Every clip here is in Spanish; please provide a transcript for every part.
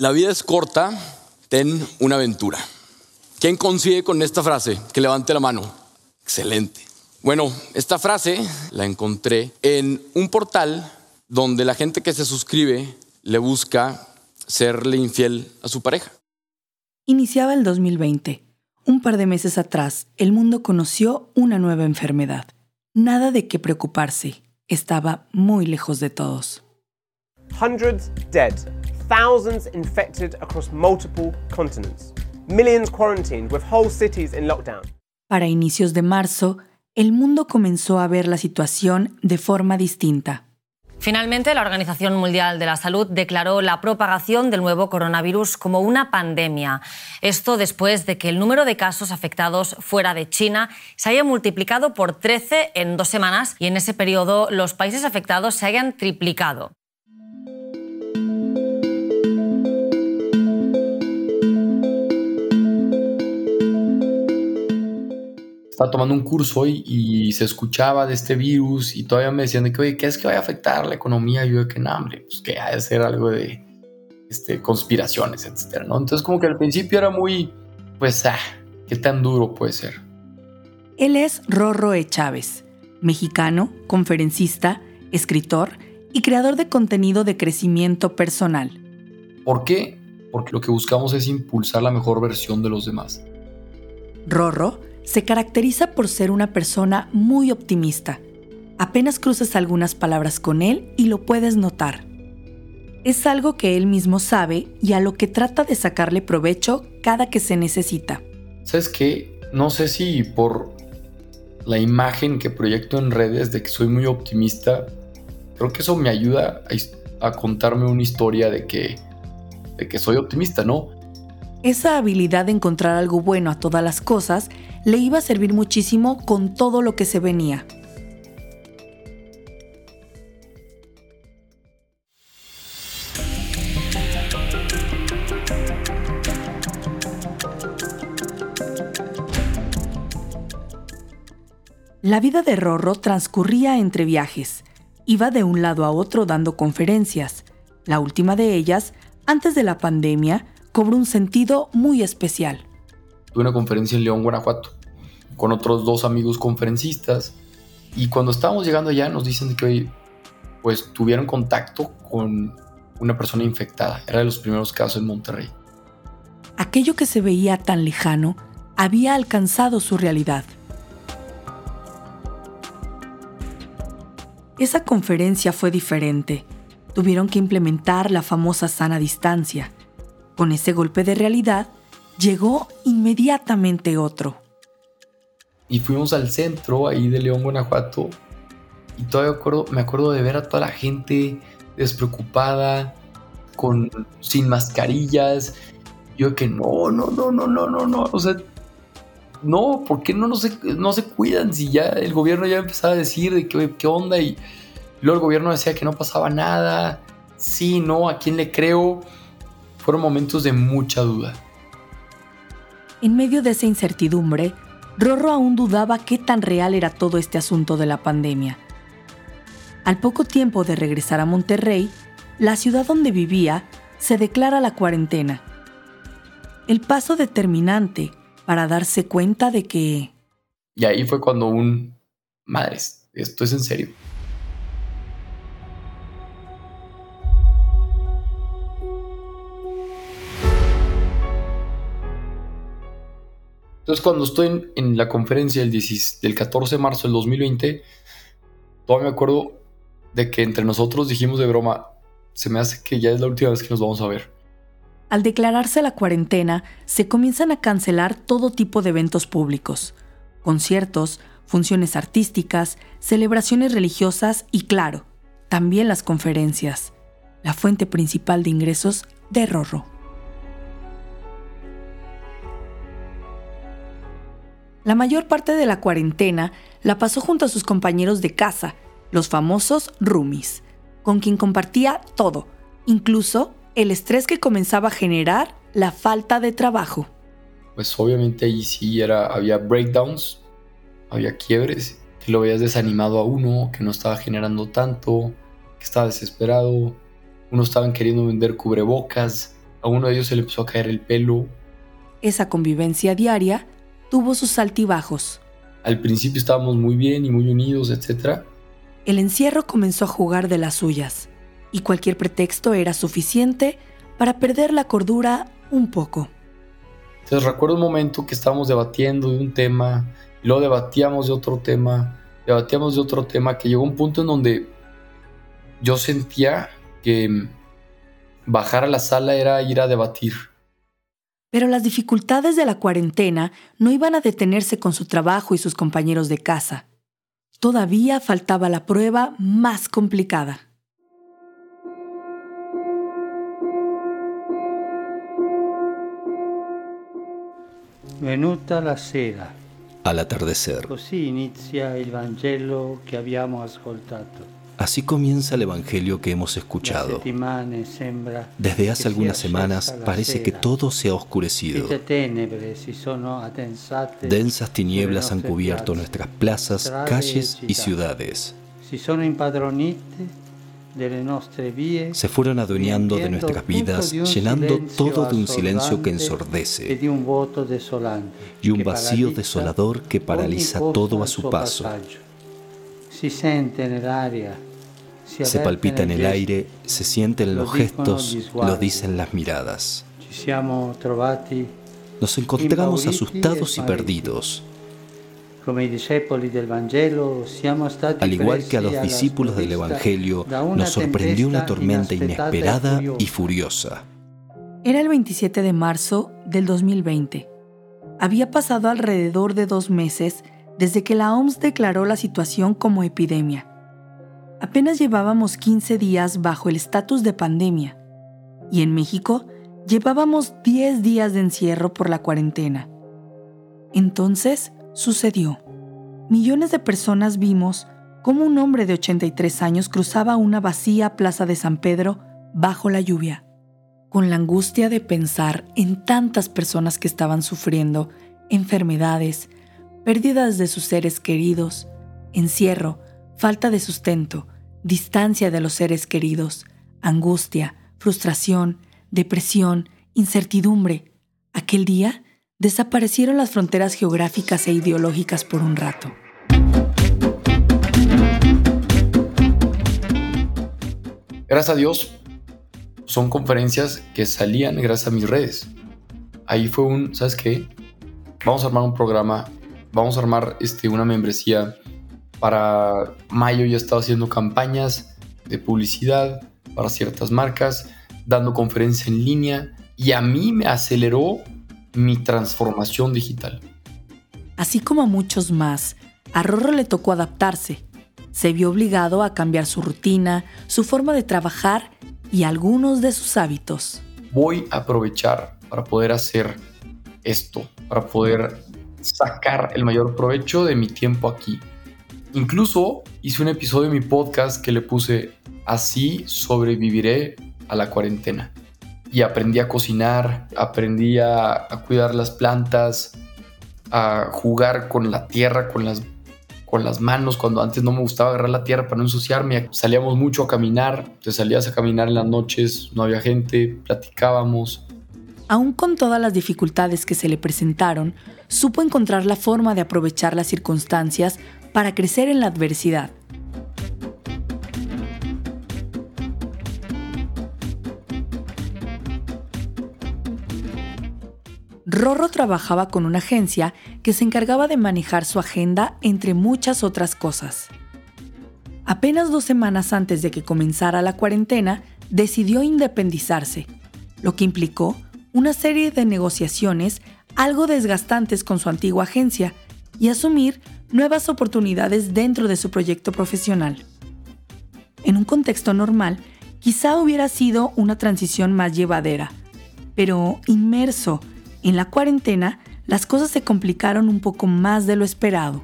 La vida es corta, ten una aventura. ¿Quién consigue con esta frase? Que levante la mano. Excelente. Bueno, esta frase la encontré en un portal donde la gente que se suscribe le busca serle infiel a su pareja. Iniciaba el 2020. Un par de meses atrás, el mundo conoció una nueva enfermedad. Nada de qué preocuparse. Estaba muy lejos de todos. Hundreds dead, thousands infected across multiple continents, millions quarantined with whole cities in lockdown. Para inicios de marzo, el mundo comenzó a ver la situación de forma distinta. Finalmente, la Organización Mundial de la Salud declaró la propagación del nuevo coronavirus como una pandemia. Esto después de que el número de casos afectados fuera de China se haya multiplicado por 13 en dos semanas y en ese periodo los países afectados se hayan triplicado. Estaba tomando un curso hoy y se escuchaba de este virus y todavía me decían de que, oye, ¿qué es que vaya a afectar la economía? Y yo de que, no, hombre, pues que ha de ser algo de este, conspiraciones, etcétera, ¿no? Entonces como que al principio era muy, pues, ah, ¿qué tan duro puede ser? Él es Rorro E. Chávez, mexicano, conferencista, escritor y creador de contenido de crecimiento personal. ¿Por qué? Porque lo que buscamos es impulsar la mejor versión de los demás. Rorro se caracteriza por ser una persona muy optimista. Apenas cruzas algunas palabras con él y lo puedes notar. Es algo que él mismo sabe y a lo que trata de sacarle provecho cada que se necesita. ¿Sabes qué? No sé si por la imagen que proyecto en redes de que soy muy optimista, creo que eso me ayuda a, contarme una historia de que, de que soy optimista, ¿no? Esa habilidad de encontrar algo bueno a todas las cosas le iba a servir muchísimo con todo lo que se venía. La vida de Rorro transcurría entre viajes. Iba de un lado a otro dando conferencias. La última de ellas, antes de la pandemia, cobró un sentido muy especial. Tuve una conferencia en León, Guanajuato con otros dos amigos conferencistas. Y cuando estábamos llegando allá nos dicen que hoy pues tuvieron contacto con una persona infectada. Era de los primeros casos en Monterrey. Aquello que se veía tan lejano había alcanzado su realidad. Esa conferencia fue diferente. Tuvieron que implementar la famosa sana distancia. Con ese golpe de realidad, llegó inmediatamente otro y fuimos al centro ahí de León, Guanajuato. Y todavía acuerdo, me acuerdo de ver a toda la gente despreocupada, con, sin mascarillas. Yo que no, no, no, no, no, no, no. O sea, no, ¿por qué no, no, se, no se cuidan si ya el gobierno ya empezaba a decir de qué, qué onda? Y luego el gobierno decía que no pasaba nada. Sí, no, ¿a quién le creo? Fueron momentos de mucha duda. En medio de esa incertidumbre, Rorro aún dudaba qué tan real era todo este asunto de la pandemia. Al poco tiempo de regresar a Monterrey, la ciudad donde vivía se declara la cuarentena. El paso determinante para darse cuenta de que... Y ahí fue cuando un... Madres, esto es en serio. Entonces, cuando estoy en, la conferencia del, del 14 de marzo del 2020, todavía me acuerdo de que entre nosotros dijimos de broma, se me hace que ya es la última vez que nos vamos a ver. Al declararse la cuarentena, se comienzan a cancelar todo tipo de eventos públicos, conciertos, funciones artísticas, celebraciones religiosas y, claro, también las conferencias, la fuente principal de ingresos de Rorro. La mayor parte de la cuarentena la pasó junto a sus compañeros de casa, los famosos roomies, con quien compartía todo, incluso el estrés que comenzaba a generar la falta de trabajo. Pues obviamente ahí sí era, había breakdowns, había quiebres, que lo veías desanimado a uno, que no estaba generando tanto, que estaba desesperado, unos estaban queriendo vender cubrebocas A uno de ellos se le empezó a caer el pelo. Esa convivencia diaria tuvo sus altibajos. Al principio estábamos muy bien y muy unidos, etc. El encierro comenzó a jugar de las suyas, y cualquier pretexto era suficiente para perder la cordura un poco. Entonces recuerdo un momento que estábamos debatiendo de un tema, y luego debatíamos de otro tema, debatíamos de otro tema, que llegó un punto en donde yo sentía que bajar a la sala era ir a debatir. Pero las dificultades de la cuarentena no iban a detenerse con su trabajo y sus compañeros de casa. Todavía faltaba la prueba más complicada. Venuta la sera. Al atardecer. Così inizia il Vangelo che abbiamo ascoltato. Así comienza el Evangelio que hemos escuchado. Desde hace algunas semanas parece que todo se ha oscurecido. Densas tinieblas han cubierto nuestras plazas, calles y ciudades. Se fueron adueñando de nuestras vidas, llenando todo de un silencio que ensordece y un vacío desolador que paraliza todo a su paso. Se palpita en el aire, se siente en los gestos, lo dicen las miradas. Nos encontramos asustados y perdidos. Al igual que a los discípulos del Evangelio, nos sorprendió una tormenta inesperada y furiosa. Era el 27 de marzo del 2020. Había pasado alrededor de dos meses desde que la OMS declaró la situación como epidemia. Apenas llevábamos 15 días bajo el estatus de pandemia y en México llevábamos 10 días de encierro por la cuarentena. Entonces sucedió. Millones de personas vimos cómo un hombre de 83 años cruzaba una vacía plaza de San Pedro bajo la lluvia, con la angustia de pensar en tantas personas que estaban sufriendo enfermedades, pérdidas de sus seres queridos, encierro, falta de sustento, distancia de los seres queridos, angustia, frustración, depresión, incertidumbre. Aquel día desaparecieron las fronteras geográficas e ideológicas por un rato. Gracias a Dios, son conferencias que salían gracias a mis redes. Ahí fue un, ¿sabes qué? Vamos a armar un programa, vamos a armar este, una membresía para mayo ya estaba haciendo campañas de publicidad para ciertas marcas, dando conferencias en línea y a mí me aceleró mi transformación digital. Así como a muchos más, a Rorro le tocó adaptarse. Se vio obligado a cambiar su rutina, su forma de trabajar y algunos de sus hábitos. Voy a aprovechar para poder hacer esto, para poder sacar el mayor provecho de mi tiempo aquí. Incluso hice un episodio de mi podcast que le puse Así sobreviviré a la cuarentena. Y aprendí a cocinar, aprendí a, cuidar las plantas, a jugar con la tierra, con las, con las manos, cuando antes no me gustaba agarrar la tierra para no ensuciarme. Salíamos mucho a caminar, te salías a caminar en las noches, no había gente, platicábamos. Aún con todas las dificultades que se le presentaron, supo encontrar la forma de aprovechar las circunstancias para crecer en la adversidad. Rorro trabajaba con una agencia que se encargaba de manejar su agenda entre muchas otras cosas. Apenas dos semanas antes de que comenzara la cuarentena, decidió independizarse, lo que implicó una serie de negociaciones algo desgastantes con su antigua agencia y asumir nuevas oportunidades dentro de su proyecto profesional. En un contexto normal, quizá hubiera sido una transición más llevadera, pero inmerso en la cuarentena, las cosas se complicaron un poco más de lo esperado.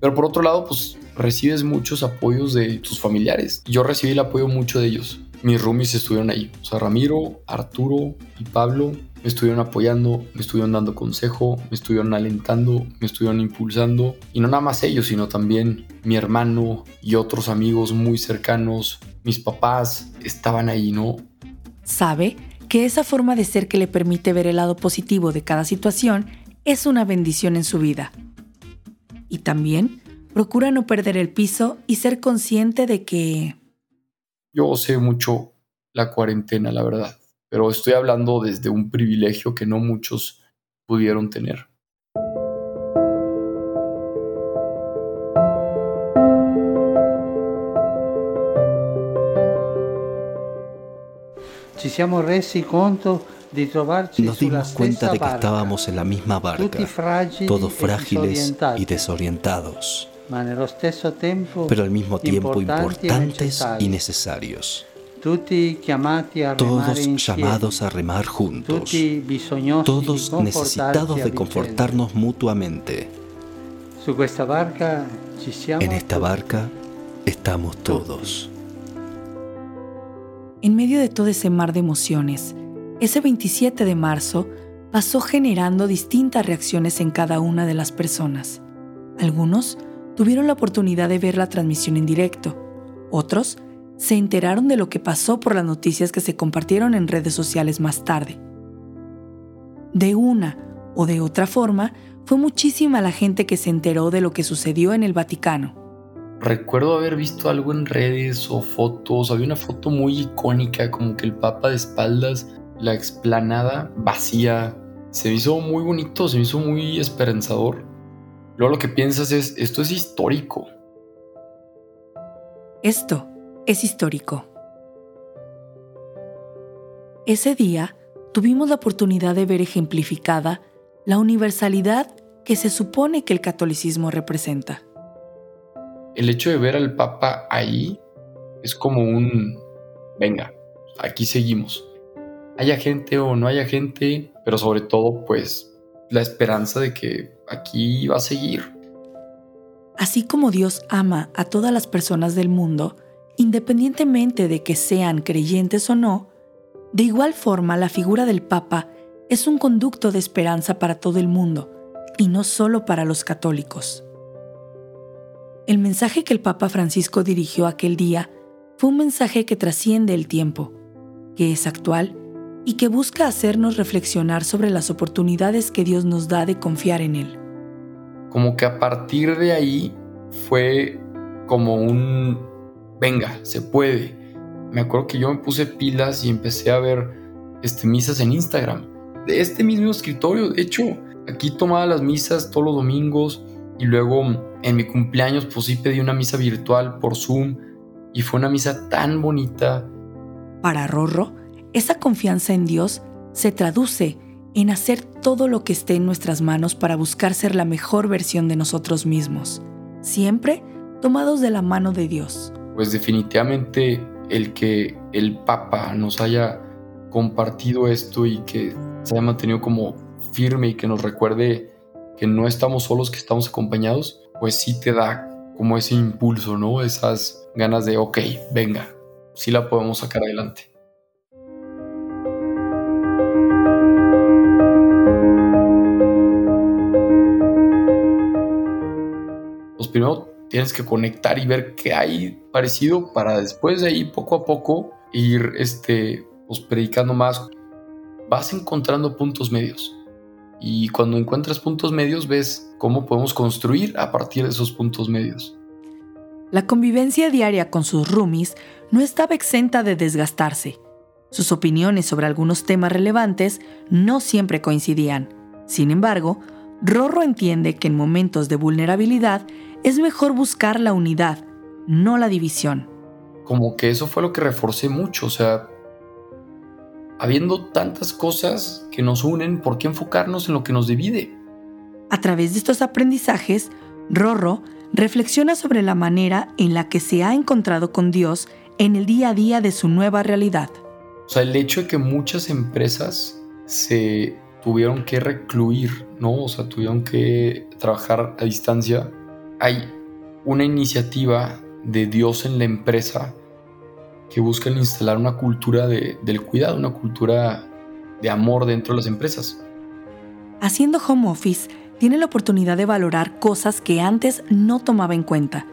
Pero por otro lado, pues recibes muchos apoyos de tus familiares. Yo recibí el apoyo mucho de ellos. Mis roomies estuvieron ahí. O sea, Ramiro, Arturo y Pablo me estuvieron apoyando, me estuvieron dando consejo, me estuvieron alentando, me estuvieron impulsando. Y no nada más ellos, sino también mi hermano y otros amigos muy cercanos, mis papás estaban ahí, ¿no? Sabe que esa forma de ser que le permite ver el lado positivo de cada situación es una bendición en su vida. Y también procura no perder el piso y ser consciente de que... Yo sé mucho la cuarentena, la verdad, pero estoy hablando desde un privilegio que no muchos pudieron tener. Nos dimos cuenta de que estábamos en la misma barca, todos e frágiles y desorientados, pero al mismo tiempo e importantes y necesarios. Todos llamados a remar juntos, todos necesitados de confortarnos mutuamente. En esta barca estamos todos. En medio de todo ese mar de emociones, ese 27 de marzo pasó generando distintas reacciones en cada una de las personas. Algunos tuvieron la oportunidad de ver la transmisión en directo, otros se enteraron de lo que pasó por las noticias que se compartieron en redes sociales más tarde. De una o de otra forma, fue muchísima la gente que se enteró de lo que sucedió en el Vaticano Recuerdo haber visto algo en redes o fotos, había una foto muy icónica, como que el Papa de espaldas, la explanada vacía. Se me hizo muy bonito, se me hizo muy esperanzador. Luego lo que piensas es, esto es histórico. Esto es histórico. Ese día tuvimos la oportunidad de ver ejemplificada la universalidad que se supone que el catolicismo representa el hecho de ver al Papa ahí es como un, venga, aquí seguimos. Haya gente o no haya gente, pero sobre todo pues la esperanza de que aquí va a seguir. Así como Dios ama a todas las personas del mundo, independientemente de que sean creyentes o no, de igual forma la figura del Papa es un conducto de esperanza para todo el mundo, y no solo para los católicos. El mensaje que el Papa Francisco dirigió aquel día fue un mensaje que trasciende el tiempo, que es actual y que busca hacernos reflexionar sobre las oportunidades que Dios nos da de confiar en Él. Como que a partir de ahí fue como un, venga, se puede. Me acuerdo que yo me puse pilas y empecé a ver este, misas en Instagram, de este mismo escritorio. De hecho, aquí tomaba las misas todos los domingos y luego en mi cumpleaños pues sí pedí una misa virtual por Zoom y fue una misa tan bonita. Para Rorro, esa confianza en Dios se traduce en hacer todo lo que esté en nuestras manos para buscar ser la mejor versión de nosotros mismos, siempre tomados de la mano de Dios. Pues definitivamente el que el Papa nos haya compartido esto y que se haya mantenido como firme y que nos recuerde que no estamos solos, que estamos acompañados, pues sí te da como ese impulso, ¿no? Esas ganas de, ok, venga, sí la podemos sacar adelante. Pues primero tienes que conectar y ver qué hay parecido para después de ahí poco a poco ir este, pues, predicando más. Vas encontrando puntos medios. Y cuando encuentras puntos medios ves cómo podemos construir a partir de esos puntos medios. La convivencia diaria con sus roomies no estaba exenta de desgastarse. Sus opiniones sobre algunos temas relevantes no siempre coincidían. Sin embargo, Rorro entiende que en momentos de vulnerabilidad es mejor buscar la unidad, no la división. Como que eso fue lo que reforcé mucho, o sea, habiendo tantas cosas que nos unen, ¿por qué enfocarnos en lo que nos divide? A través de estos aprendizajes, Rorro reflexiona sobre la manera en la que se ha encontrado con Dios en el día a día de su nueva realidad. O sea, el hecho de que muchas empresas se tuvieron que recluir, ¿no? O sea, tuvieron que trabajar a distancia. Hay una iniciativa de Dios en la empresa que buscan instalar una cultura del cuidado, una cultura de amor dentro de las empresas. Haciendo home office, tiene la oportunidad de valorar cosas que antes no tomaba en cuenta.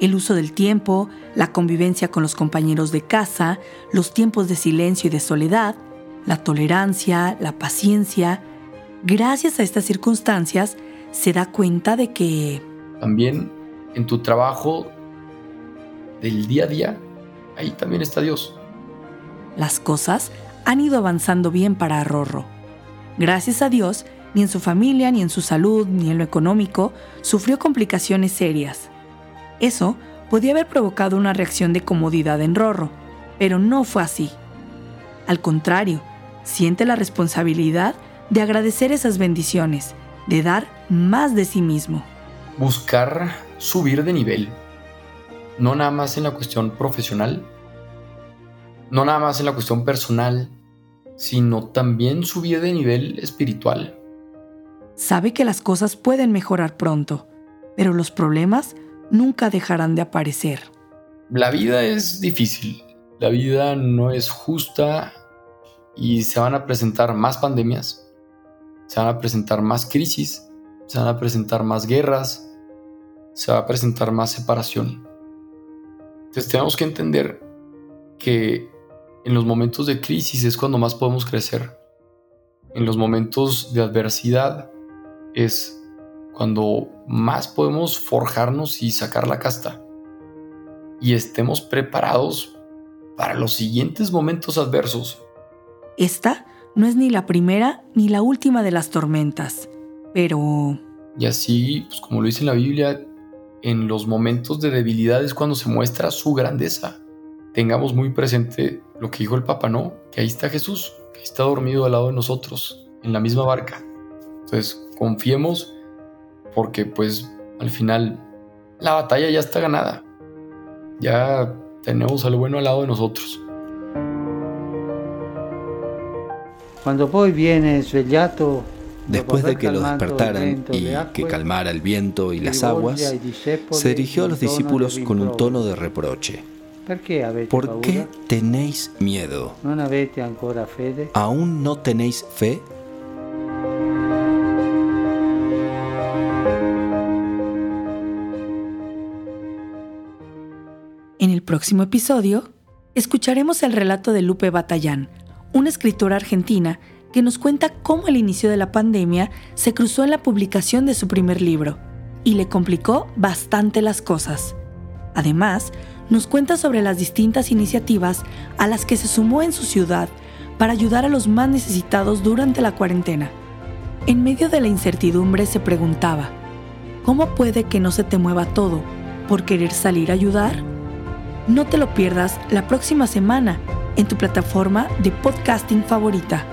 El uso del tiempo, la convivencia con los compañeros de casa, los tiempos de silencio y de soledad, la tolerancia, la paciencia, gracias a estas circunstancias, se da cuenta de que... También en tu trabajo del día a día, ahí también está Dios. Las cosas han ido avanzando bien para Rorro. Gracias a Dios, ni en su familia, ni en su salud, ni en lo económico, sufrió complicaciones serias. Eso podía haber provocado una reacción de comodidad en Rorro, pero no fue así. Al contrario, siente la responsabilidad de agradecer esas bendiciones, de dar más de sí mismo. Buscar subir de nivel, no nada más en la cuestión profesional, no nada más en la cuestión personal, sino también subir de nivel espiritual. Sabe que las cosas pueden mejorar pronto, pero los problemas nunca dejarán de aparecer. La vida es difícil, la vida no es justa y se van a presentar más pandemias, se van a presentar más crisis, se van a presentar más guerras, se va a presentar más separación. Entonces tenemos que entender que en los momentos de crisis es cuando más podemos crecer. En los momentos de adversidad es cuando más podemos forjarnos y sacar la casta. Y estemos preparados para los siguientes momentos adversos. Esta no es ni la primera ni la última de las tormentas, pero... Y así, pues como lo dice en la Biblia, en los momentos de debilidad es cuando se muestra su grandeza. Tengamos muy presente lo que dijo el Papa, ¿no? Que ahí está Jesús, que está dormido al lado de nosotros, en la misma barca. Entonces, confiemos porque pues al final la batalla ya está ganada. Ya tenemos al bueno al lado de nosotros. Cuando poi viene svegliato Después de que lo despertaran y que calmara el viento y las aguas, se dirigió a los discípulos con un tono de reproche. ¿Por qué tenéis miedo? ¿Aún no tenéis fe? En el próximo episodio, escucharemos el relato de Lupe Batallán, una escritora argentina que nos cuenta cómo al inicio de la pandemia se cruzó en la publicación de su primer libro y le complicó bastante las cosas. Además, nos cuenta sobre las distintas iniciativas a las que se sumó en su ciudad para ayudar a los más necesitados durante la cuarentena. En medio de la incertidumbre se preguntaba, ¿cómo puede que no se te mueva todo por querer salir a ayudar? No te lo pierdas la próxima semana en tu plataforma de podcasting favorita.